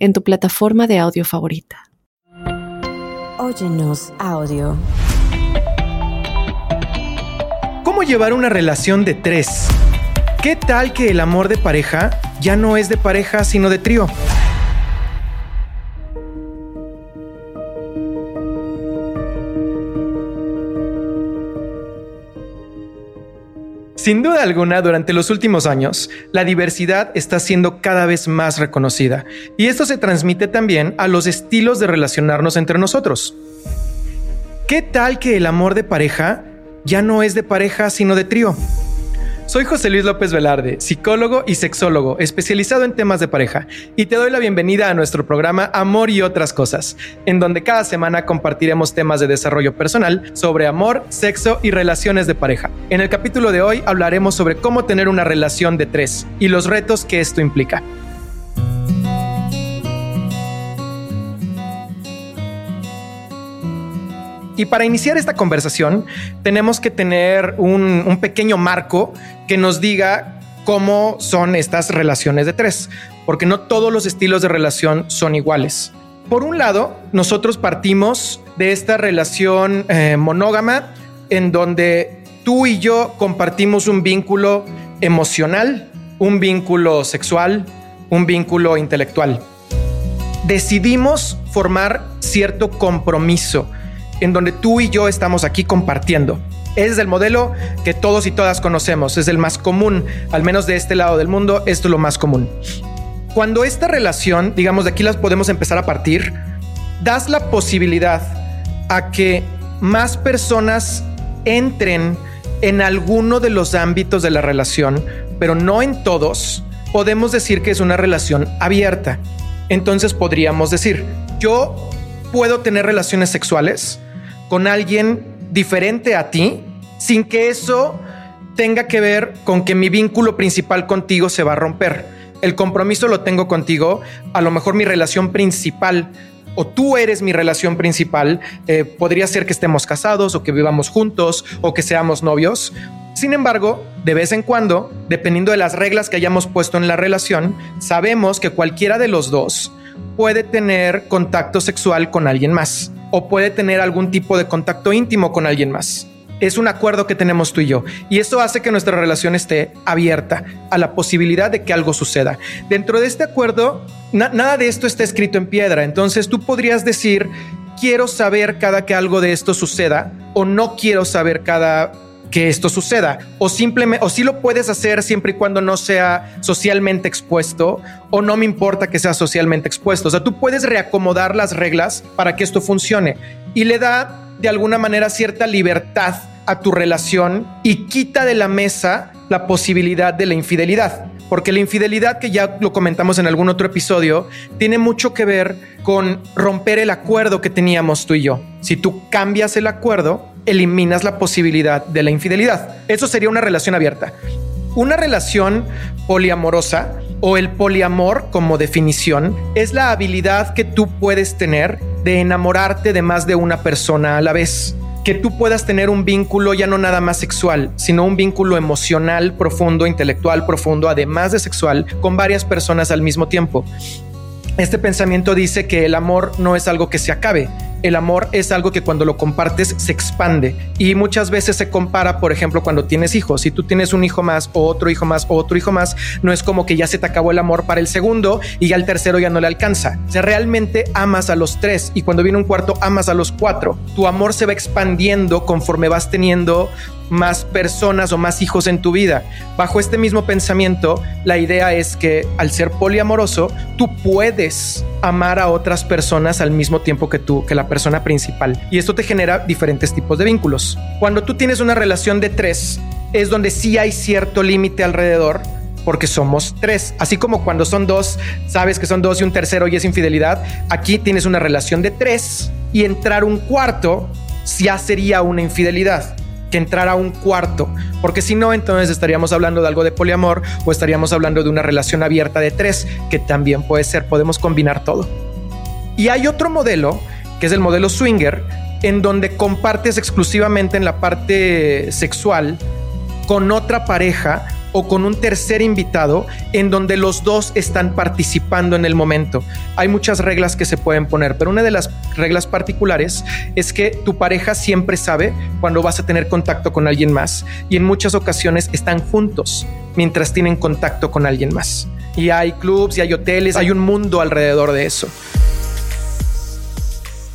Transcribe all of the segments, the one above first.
en tu plataforma de audio favorita. Óyenos audio. ¿Cómo llevar una relación de tres? ¿Qué tal que el amor de pareja ya no es de pareja sino de trío? Sin duda alguna, durante los últimos años, la diversidad está siendo cada vez más reconocida y esto se transmite también a los estilos de relacionarnos entre nosotros. ¿Qué tal que el amor de pareja ya no es de pareja sino de trío? Soy José Luis López Velarde, psicólogo y sexólogo, especializado en temas de pareja, y te doy la bienvenida a nuestro programa Amor y otras cosas, en donde cada semana compartiremos temas de desarrollo personal sobre amor, sexo y relaciones de pareja. En el capítulo de hoy hablaremos sobre cómo tener una relación de tres y los retos que esto implica. Y para iniciar esta conversación, tenemos que tener un, pequeño marco que nos diga cómo son estas relaciones de tres, porque no todos los estilos de relación son iguales. Por un lado, nosotros partimos de esta relación eh, monógama en donde tú y yo compartimos un vínculo emocional, un vínculo sexual, un vínculo intelectual. Decidimos formar cierto compromiso en donde tú y yo estamos aquí compartiendo. Es el modelo que todos y todas conocemos, es el más común, al menos de este lado del mundo, esto es lo más común. Cuando esta relación, digamos, de aquí las podemos empezar a partir, das la posibilidad a que más personas entren en alguno de los ámbitos de la relación, pero no en todos, podemos decir que es una relación abierta. Entonces podríamos decir, yo puedo tener relaciones sexuales, con alguien diferente a ti sin que eso tenga que ver con que mi vínculo principal contigo se va a romper. El compromiso lo tengo contigo, a lo mejor mi relación principal o tú eres mi relación principal, eh, podría ser que estemos casados o que vivamos juntos o que seamos novios. Sin embargo, de vez en cuando, dependiendo de las reglas que hayamos puesto en la relación, sabemos que cualquiera de los dos puede tener contacto sexual con alguien más o puede tener algún tipo de contacto íntimo con alguien más. Es un acuerdo que tenemos tú y yo y eso hace que nuestra relación esté abierta a la posibilidad de que algo suceda. Dentro de este acuerdo, nada de esto está escrito en piedra, entonces tú podrías decir, quiero saber cada que algo de esto suceda o no quiero saber cada que esto suceda o simplemente o si lo puedes hacer siempre y cuando no sea socialmente expuesto o no me importa que sea socialmente expuesto. O sea, tú puedes reacomodar las reglas para que esto funcione y le da de alguna manera cierta libertad a tu relación y quita de la mesa la posibilidad de la infidelidad. Porque la infidelidad, que ya lo comentamos en algún otro episodio, tiene mucho que ver con romper el acuerdo que teníamos tú y yo. Si tú cambias el acuerdo, eliminas la posibilidad de la infidelidad. Eso sería una relación abierta. Una relación poliamorosa o el poliamor como definición es la habilidad que tú puedes tener de enamorarte de más de una persona a la vez. Que tú puedas tener un vínculo ya no nada más sexual, sino un vínculo emocional profundo, intelectual profundo, además de sexual, con varias personas al mismo tiempo. Este pensamiento dice que el amor no es algo que se acabe, el amor es algo que cuando lo compartes se expande y muchas veces se compara, por ejemplo, cuando tienes hijos. Si tú tienes un hijo más o otro hijo más o otro hijo más, no es como que ya se te acabó el amor para el segundo y ya el tercero ya no le alcanza. O realmente amas a los tres y cuando viene un cuarto amas a los cuatro. Tu amor se va expandiendo conforme vas teniendo más personas o más hijos en tu vida. Bajo este mismo pensamiento, la idea es que al ser poliamoroso, tú puedes amar a otras personas al mismo tiempo que tú, que la persona principal. Y esto te genera diferentes tipos de vínculos. Cuando tú tienes una relación de tres, es donde sí hay cierto límite alrededor porque somos tres. Así como cuando son dos, sabes que son dos y un tercero y es infidelidad. Aquí tienes una relación de tres y entrar un cuarto ya sería una infidelidad que entrar a un cuarto, porque si no, entonces estaríamos hablando de algo de poliamor o estaríamos hablando de una relación abierta de tres, que también puede ser, podemos combinar todo. Y hay otro modelo, que es el modelo swinger, en donde compartes exclusivamente en la parte sexual con otra pareja o con un tercer invitado en donde los dos están participando en el momento. Hay muchas reglas que se pueden poner, pero una de las reglas particulares es que tu pareja siempre sabe cuando vas a tener contacto con alguien más y en muchas ocasiones están juntos mientras tienen contacto con alguien más. Y hay clubs y hay hoteles, hay un mundo alrededor de eso.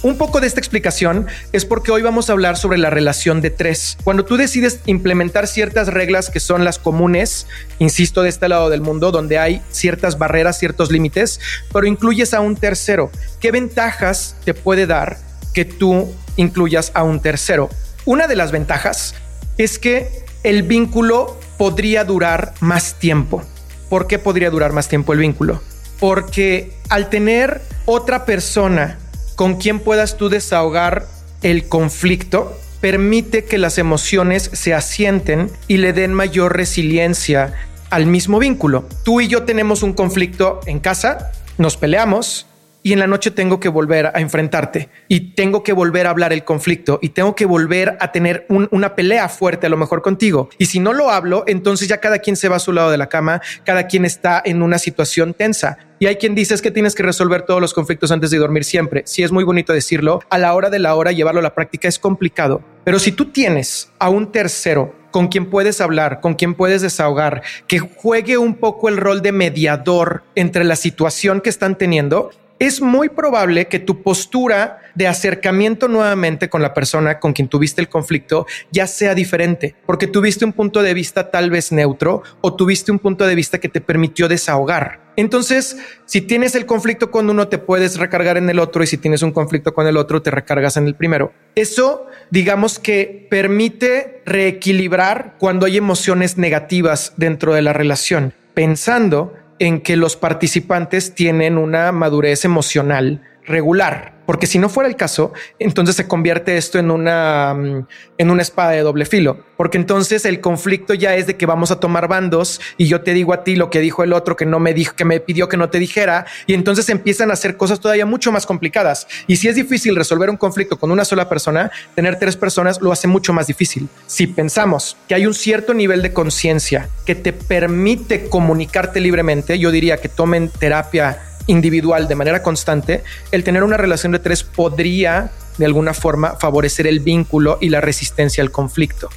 Un poco de esta explicación es porque hoy vamos a hablar sobre la relación de tres. Cuando tú decides implementar ciertas reglas que son las comunes, insisto, de este lado del mundo, donde hay ciertas barreras, ciertos límites, pero incluyes a un tercero, ¿qué ventajas te puede dar que tú incluyas a un tercero? Una de las ventajas es que el vínculo podría durar más tiempo. ¿Por qué podría durar más tiempo el vínculo? Porque al tener otra persona con quien puedas tú desahogar el conflicto, permite que las emociones se asienten y le den mayor resiliencia al mismo vínculo. Tú y yo tenemos un conflicto en casa, nos peleamos, y en la noche tengo que volver a enfrentarte y tengo que volver a hablar el conflicto y tengo que volver a tener una pelea fuerte a lo mejor contigo. Y si no lo hablo, entonces ya cada quien se va a su lado de la cama, cada quien está en una situación tensa. Y hay quien dice es que tienes que resolver todos los conflictos antes de dormir siempre. Si es muy bonito decirlo, a la hora de la hora llevarlo a la práctica es complicado. Pero si tú tienes a un tercero con quien puedes hablar, con quien puedes desahogar, que juegue un poco el rol de mediador entre la situación que están teniendo, es muy probable que tu postura de acercamiento nuevamente con la persona con quien tuviste el conflicto ya sea diferente, porque tuviste un punto de vista tal vez neutro o tuviste un punto de vista que te permitió desahogar. Entonces, si tienes el conflicto con uno, te puedes recargar en el otro y si tienes un conflicto con el otro, te recargas en el primero. Eso, digamos que permite reequilibrar cuando hay emociones negativas dentro de la relación, pensando en que los participantes tienen una madurez emocional regular. Porque si no fuera el caso, entonces se convierte esto en una, mm, en una espada de doble filo. Porque entonces el conflicto ya es de que vamos a tomar bandos y yo te digo a ti lo que dijo el otro que no me dijo, que me pidió que no te dijera. Y entonces empiezan a hacer cosas todavía mucho más complicadas. Y si es difícil resolver un conflicto con una sola persona, tener tres personas lo hace mucho más difícil. Si pensamos que hay un cierto nivel de conciencia que te permite comunicarte libremente, yo diría que tomen terapia individual de manera constante, el tener una relación de tres podría de alguna forma favorecer el vínculo y la resistencia al conflicto.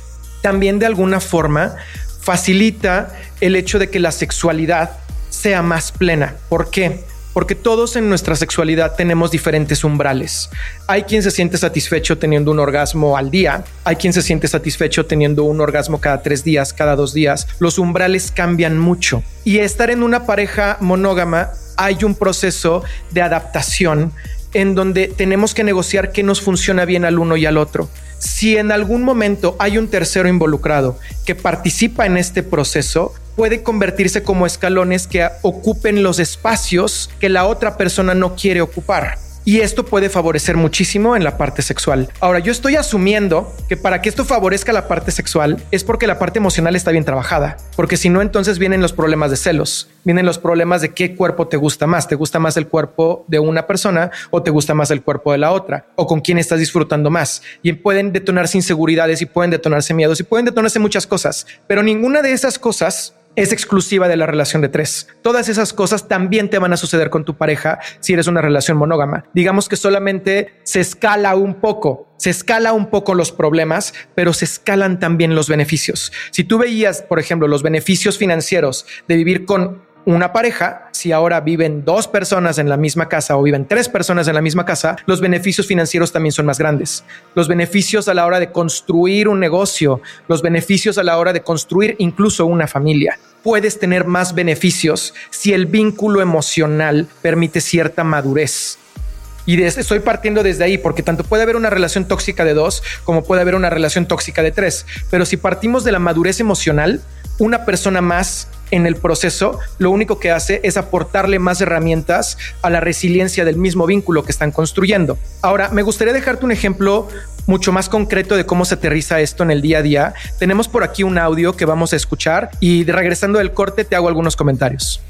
También de alguna forma facilita el hecho de que la sexualidad sea más plena. ¿Por qué? Porque todos en nuestra sexualidad tenemos diferentes umbrales. Hay quien se siente satisfecho teniendo un orgasmo al día, hay quien se siente satisfecho teniendo un orgasmo cada tres días, cada dos días. Los umbrales cambian mucho y estar en una pareja monógama hay un proceso de adaptación en donde tenemos que negociar qué nos funciona bien al uno y al otro. Si en algún momento hay un tercero involucrado que participa en este proceso, puede convertirse como escalones que ocupen los espacios que la otra persona no quiere ocupar. Y esto puede favorecer muchísimo en la parte sexual. Ahora, yo estoy asumiendo que para que esto favorezca la parte sexual es porque la parte emocional está bien trabajada, porque si no, entonces vienen los problemas de celos, vienen los problemas de qué cuerpo te gusta más, te gusta más el cuerpo de una persona o te gusta más el cuerpo de la otra, o con quién estás disfrutando más. Y pueden detonarse inseguridades y pueden detonarse miedos y pueden detonarse muchas cosas, pero ninguna de esas cosas es exclusiva de la relación de tres. Todas esas cosas también te van a suceder con tu pareja si eres una relación monógama. Digamos que solamente se escala un poco, se escala un poco los problemas, pero se escalan también los beneficios. Si tú veías, por ejemplo, los beneficios financieros de vivir con una pareja, si ahora viven dos personas en la misma casa o viven tres personas en la misma casa, los beneficios financieros también son más grandes. Los beneficios a la hora de construir un negocio, los beneficios a la hora de construir incluso una familia. Puedes tener más beneficios si el vínculo emocional permite cierta madurez. Y estoy partiendo desde ahí, porque tanto puede haber una relación tóxica de dos como puede haber una relación tóxica de tres. Pero si partimos de la madurez emocional, una persona más en el proceso lo único que hace es aportarle más herramientas a la resiliencia del mismo vínculo que están construyendo. Ahora, me gustaría dejarte un ejemplo mucho más concreto de cómo se aterriza esto en el día a día. Tenemos por aquí un audio que vamos a escuchar y regresando del corte te hago algunos comentarios.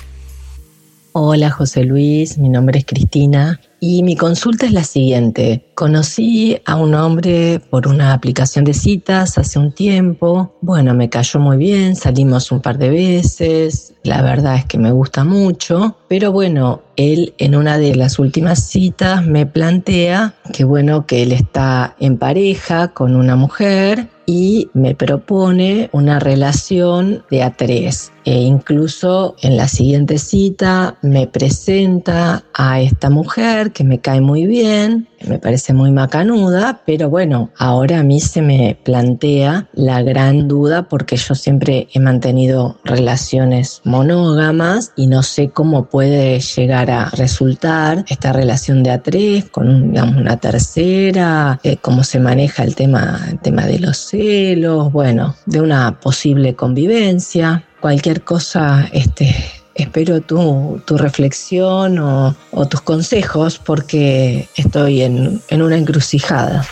Hola José Luis, mi nombre es Cristina y mi consulta es la siguiente. Conocí a un hombre por una aplicación de citas hace un tiempo. Bueno, me cayó muy bien, salimos un par de veces. La verdad es que me gusta mucho. Pero bueno, él en una de las últimas citas me plantea que bueno, que él está en pareja con una mujer y me propone una relación de a tres. E incluso en la siguiente cita me presenta a esta mujer que me cae muy bien, me parece muy macanuda, pero bueno, ahora a mí se me plantea la gran duda porque yo siempre he mantenido relaciones monógamas y no sé cómo puede llegar a resultar esta relación de a tres con una tercera, eh, cómo se maneja el tema, el tema de los celos, bueno, de una posible convivencia cualquier cosa, este, espero tu, reflexión o, tus consejos porque estoy en, en una encrucijada.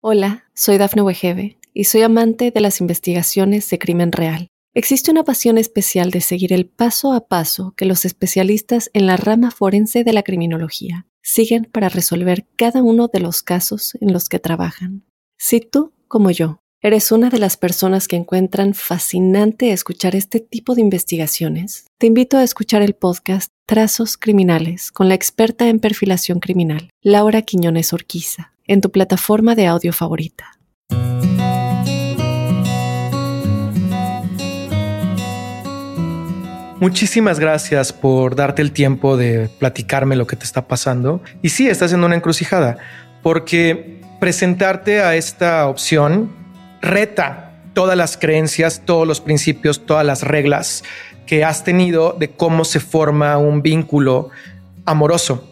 Hola, soy Dafne Wegebe y soy amante de las investigaciones de crimen real. Existe una pasión especial de seguir el paso a paso que los especialistas en la rama forense de la criminología siguen para resolver cada uno de los casos en los que trabajan. Si tú, como yo, ¿Eres una de las personas que encuentran fascinante escuchar este tipo de investigaciones? Te invito a escuchar el podcast Trazos Criminales con la experta en perfilación criminal, Laura Quiñones Orquiza, en tu plataforma de audio favorita. Muchísimas gracias por darte el tiempo de platicarme lo que te está pasando. Y sí, estás en una encrucijada, porque presentarte a esta opción reta todas las creencias, todos los principios, todas las reglas que has tenido de cómo se forma un vínculo amoroso.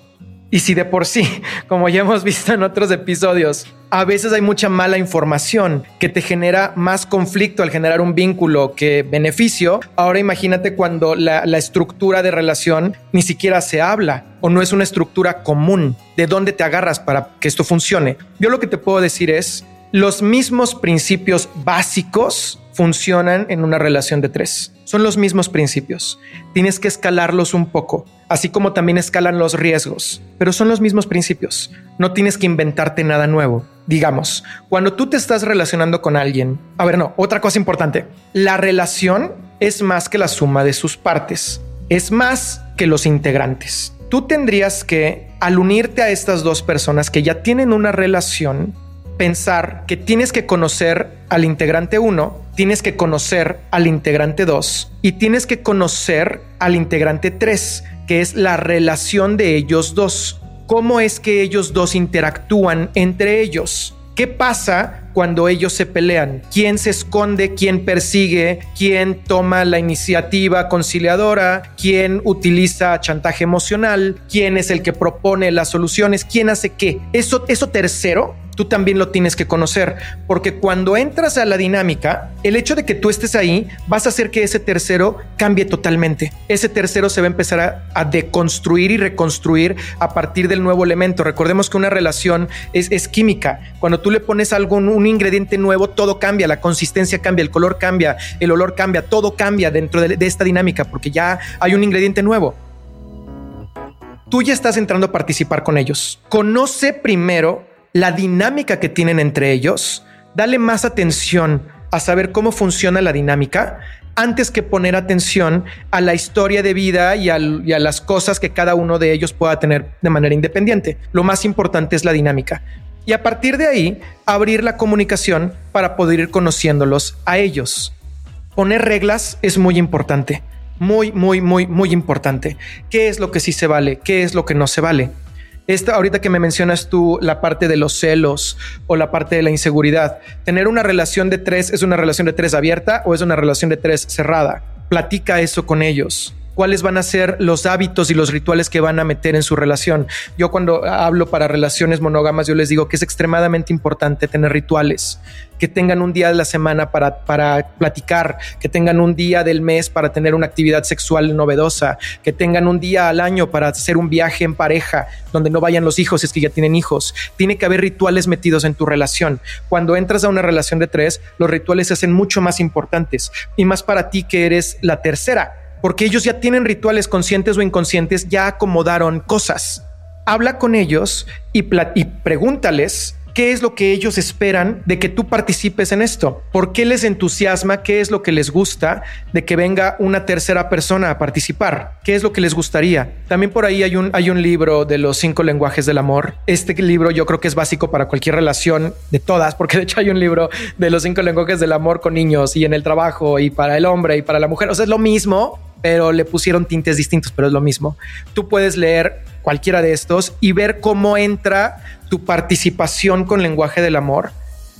Y si de por sí, como ya hemos visto en otros episodios, a veces hay mucha mala información que te genera más conflicto al generar un vínculo que beneficio, ahora imagínate cuando la, la, estructura de relación ni siquiera se habla o no es una estructura común de dónde te agarras para que esto funcione. Yo lo que te puedo decir es, los mismos principios básicos funcionan en una relación de tres. Son los mismos principios. Tienes que escalarlos un poco, así como también escalan los riesgos, pero son los mismos principios. No tienes que inventarte nada nuevo. Digamos, cuando tú te estás relacionando con alguien, a ver, no, otra cosa importante, la relación es más que la suma de sus partes, es más que los integrantes. Tú tendrías que, al unirte a estas dos personas que ya tienen una relación, pensar que tienes que conocer al integrante 1, tienes que conocer al integrante 2 y tienes que conocer al integrante 3, que es la relación de ellos dos. ¿Cómo es que ellos dos interactúan entre ellos? ¿Qué pasa cuando ellos se pelean? ¿Quién se esconde? ¿Quién persigue? ¿Quién toma la iniciativa conciliadora? ¿Quién utiliza chantaje emocional? ¿Quién es el que propone las soluciones? ¿Quién hace qué? Eso, eso tercero tú también lo tienes que conocer, porque cuando entras a la dinámica, el hecho de que tú estés ahí, vas a hacer que ese tercero cambie totalmente. Ese tercero se va a empezar a, deconstruir y reconstruir a partir del nuevo elemento. Recordemos que una relación es, química. Cuando tú le pones algo, un ingrediente nuevo, todo cambia, la consistencia cambia, el color cambia, el olor cambia, todo cambia dentro de esta dinámica, porque ya hay un ingrediente nuevo tú ya estás entrando a participar con ellos. Conoce primero la dinámica que tienen entre ellos, dale más atención a saber cómo funciona la dinámica antes que poner atención a la historia de vida y, a las cosas que cada uno de ellos pueda tener de manera independiente. Lo más importante es la dinámica. Y a partir de ahí, abrir la comunicación para poder ir conociéndolos a ellos. Poner reglas es muy importante. Muy, muy, muy, muy importante. ¿Qué es lo que sí se vale? ¿Qué es lo que no se vale? Esta, ahorita que me mencionas tú la parte de los celos o la parte de la inseguridad, tener una relación de tres es una relación de tres abierta o es una relación de tres cerrada. Platica eso con ellos. Cuáles van a ser los hábitos y los rituales que van a meter en su relación. Yo cuando hablo para relaciones monógamas, yo les digo que es extremadamente importante tener rituales, que tengan un día de la semana para, para platicar, que tengan un día del mes para tener una actividad sexual novedosa, que tengan un día al año para hacer un viaje en pareja donde no vayan los hijos, si es que ya tienen hijos. Tiene que haber rituales metidos en tu relación. Cuando entras a una relación de tres, los rituales se hacen mucho más importantes y más para ti que eres la tercera porque ellos ya tienen rituales conscientes o inconscientes, ya acomodaron cosas. Habla con ellos y, pregúntales qué es lo que ellos esperan de que tú participes en esto, por qué les entusiasma, qué es lo que les gusta de que venga una tercera persona a participar, qué es lo que les gustaría. También por ahí hay un, hay un libro de los cinco lenguajes del amor. Este libro yo creo que es básico para cualquier relación de todas, porque de hecho hay un libro de los cinco lenguajes del amor con niños y en el trabajo y para el hombre y para la mujer. O sea, es lo mismo, pero le pusieron tintes distintos, pero es lo mismo. Tú puedes leer cualquiera de estos y ver cómo entra tu participación con lenguaje del amor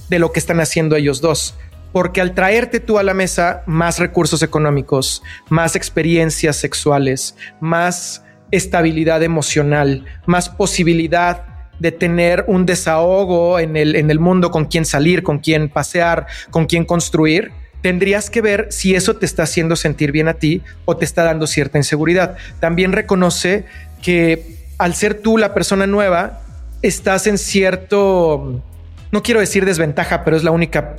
de lo que están haciendo ellos dos. Porque al traerte tú a la mesa más recursos económicos, más experiencias sexuales, más estabilidad emocional, más posibilidad de tener un desahogo en el, en el mundo con quien salir, con quien pasear, con quien construir, tendrías que ver si eso te está haciendo sentir bien a ti o te está dando cierta inseguridad. También reconoce que al ser tú la persona nueva, estás en cierto, no quiero decir desventaja, pero es la única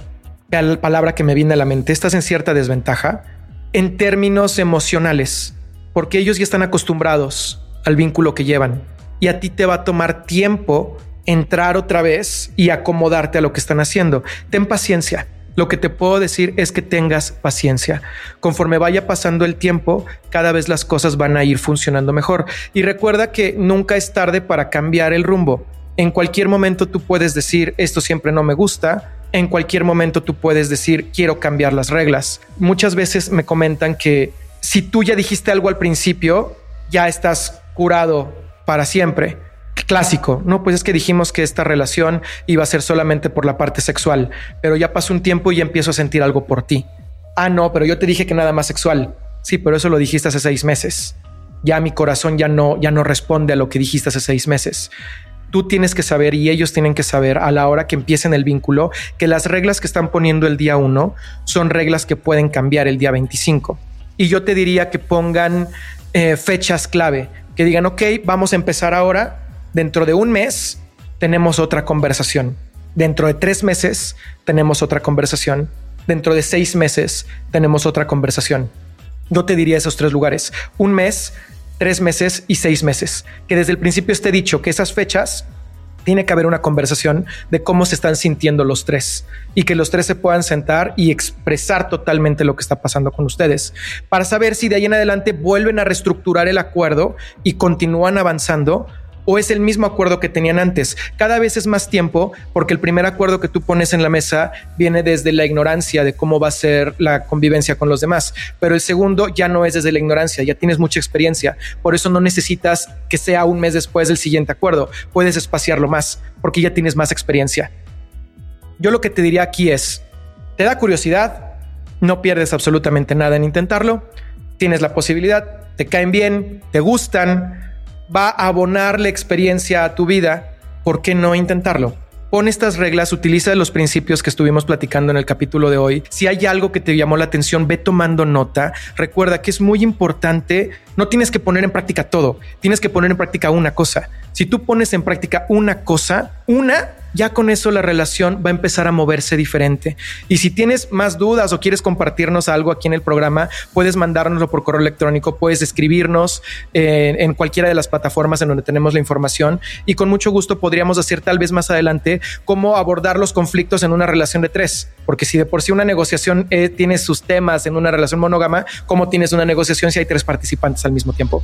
palabra que me viene a la mente, estás en cierta desventaja en términos emocionales, porque ellos ya están acostumbrados al vínculo que llevan y a ti te va a tomar tiempo entrar otra vez y acomodarte a lo que están haciendo. Ten paciencia. Lo que te puedo decir es que tengas paciencia. Conforme vaya pasando el tiempo, cada vez las cosas van a ir funcionando mejor. Y recuerda que nunca es tarde para cambiar el rumbo. En cualquier momento tú puedes decir, esto siempre no me gusta. En cualquier momento tú puedes decir, quiero cambiar las reglas. Muchas veces me comentan que si tú ya dijiste algo al principio, ya estás curado para siempre clásico, no, pues es que dijimos que esta relación iba a ser solamente por la parte sexual, pero ya pasó un tiempo y ya empiezo a sentir algo por ti. Ah, no, pero yo te dije que nada más sexual. Sí, pero eso lo dijiste hace seis meses. Ya mi corazón ya no, ya no responde a lo que dijiste hace seis meses. Tú tienes que saber y ellos tienen que saber a la hora que empiecen el vínculo que las reglas que están poniendo el día uno son reglas que pueden cambiar el día 25. Y yo te diría que pongan eh, fechas clave, que digan, ok, vamos a empezar ahora, Dentro de un mes tenemos otra conversación. Dentro de tres meses tenemos otra conversación. Dentro de seis meses tenemos otra conversación. Yo te diría esos tres lugares. Un mes, tres meses y seis meses. Que desde el principio esté dicho que esas fechas tiene que haber una conversación de cómo se están sintiendo los tres y que los tres se puedan sentar y expresar totalmente lo que está pasando con ustedes para saber si de ahí en adelante vuelven a reestructurar el acuerdo y continúan avanzando o es el mismo acuerdo que tenían antes. Cada vez es más tiempo porque el primer acuerdo que tú pones en la mesa viene desde la ignorancia de cómo va a ser la convivencia con los demás, pero el segundo ya no es desde la ignorancia, ya tienes mucha experiencia, por eso no necesitas que sea un mes después del siguiente acuerdo, puedes espaciarlo más porque ya tienes más experiencia. Yo lo que te diría aquí es, ¿te da curiosidad? No pierdes absolutamente nada en intentarlo, tienes la posibilidad, te caen bien, te gustan, va a abonar la experiencia a tu vida, ¿por qué no intentarlo? Pon estas reglas, utiliza los principios que estuvimos platicando en el capítulo de hoy. Si hay algo que te llamó la atención, ve tomando nota. Recuerda que es muy importante, no tienes que poner en práctica todo, tienes que poner en práctica una cosa. Si tú pones en práctica una cosa, una ya con eso la relación va a empezar a moverse diferente. Y si tienes más dudas o quieres compartirnos algo aquí en el programa, puedes mandárnoslo por correo electrónico, puedes escribirnos en, en cualquiera de las plataformas en donde tenemos la información y con mucho gusto podríamos hacer tal vez más adelante cómo abordar los conflictos en una relación de tres. Porque si de por sí una negociación eh, tiene sus temas en una relación monógama, ¿cómo tienes una negociación si hay tres participantes al mismo tiempo?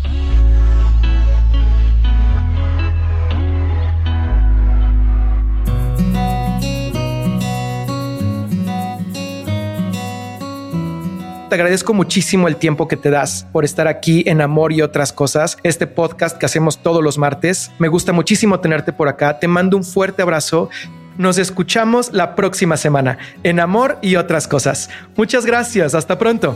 Te agradezco muchísimo el tiempo que te das por estar aquí en Amor y otras cosas, este podcast que hacemos todos los martes. Me gusta muchísimo tenerte por acá. Te mando un fuerte abrazo. Nos escuchamos la próxima semana en Amor y otras cosas. Muchas gracias. Hasta pronto.